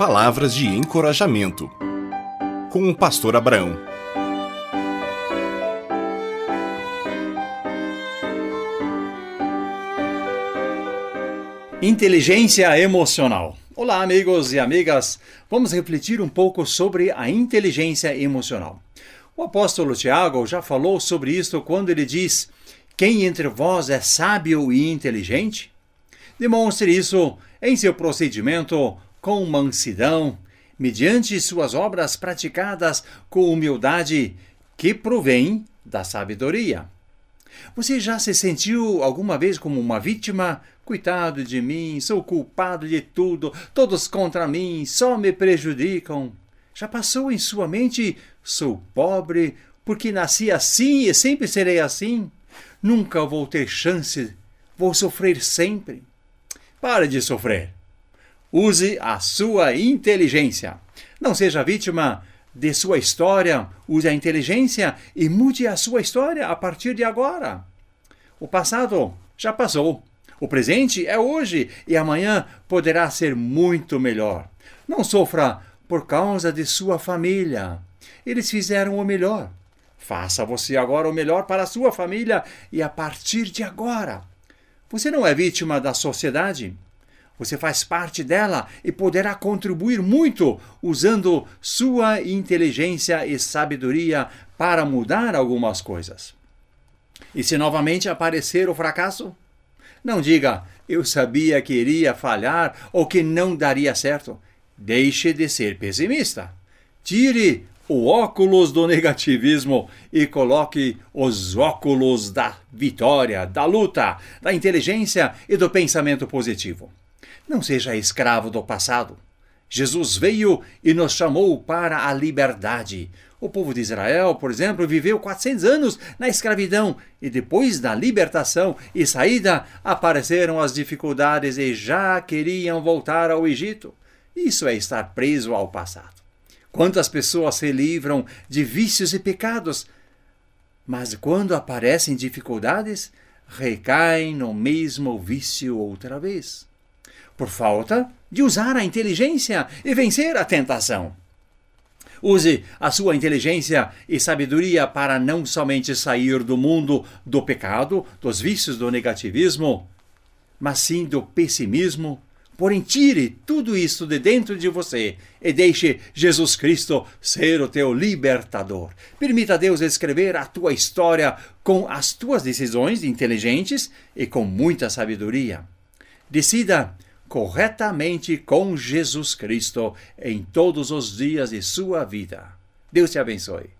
Palavras de encorajamento. Com o pastor Abraão. Inteligência emocional. Olá, amigos e amigas. Vamos refletir um pouco sobre a inteligência emocional. O apóstolo Tiago já falou sobre isso quando ele diz: Quem entre vós é sábio e inteligente? Demonstre isso em seu procedimento com mansidão, mediante suas obras praticadas com humildade, que provém da sabedoria. Você já se sentiu alguma vez como uma vítima? Coitado de mim, sou culpado de tudo, todos contra mim, só me prejudicam. Já passou em sua mente: sou pobre porque nasci assim e sempre serei assim? Nunca vou ter chance, vou sofrer sempre. Pare de sofrer. Use a sua inteligência. Não seja vítima de sua história, use a inteligência e mude a sua história a partir de agora. O passado já passou. O presente é hoje e amanhã poderá ser muito melhor. Não sofra por causa de sua família. Eles fizeram o melhor. Faça você agora o melhor para a sua família e a partir de agora. Você não é vítima da sociedade. Você faz parte dela e poderá contribuir muito usando sua inteligência e sabedoria para mudar algumas coisas. E se novamente aparecer o fracasso, não diga eu sabia que iria falhar ou que não daria certo. Deixe de ser pessimista. Tire o óculos do negativismo e coloque os óculos da vitória, da luta, da inteligência e do pensamento positivo. Não seja escravo do passado. Jesus veio e nos chamou para a liberdade. O povo de Israel, por exemplo, viveu 400 anos na escravidão e depois da libertação e saída apareceram as dificuldades e já queriam voltar ao Egito. Isso é estar preso ao passado. Quantas pessoas se livram de vícios e pecados, mas quando aparecem dificuldades, recaem no mesmo vício outra vez, por falta de usar a inteligência e vencer a tentação. Use a sua inteligência e sabedoria para não somente sair do mundo do pecado, dos vícios do negativismo, mas sim do pessimismo, Porém, tire tudo isso de dentro de você e deixe Jesus Cristo ser o teu libertador. Permita a Deus escrever a tua história com as tuas decisões inteligentes e com muita sabedoria. Decida corretamente com Jesus Cristo em todos os dias de sua vida. Deus te abençoe.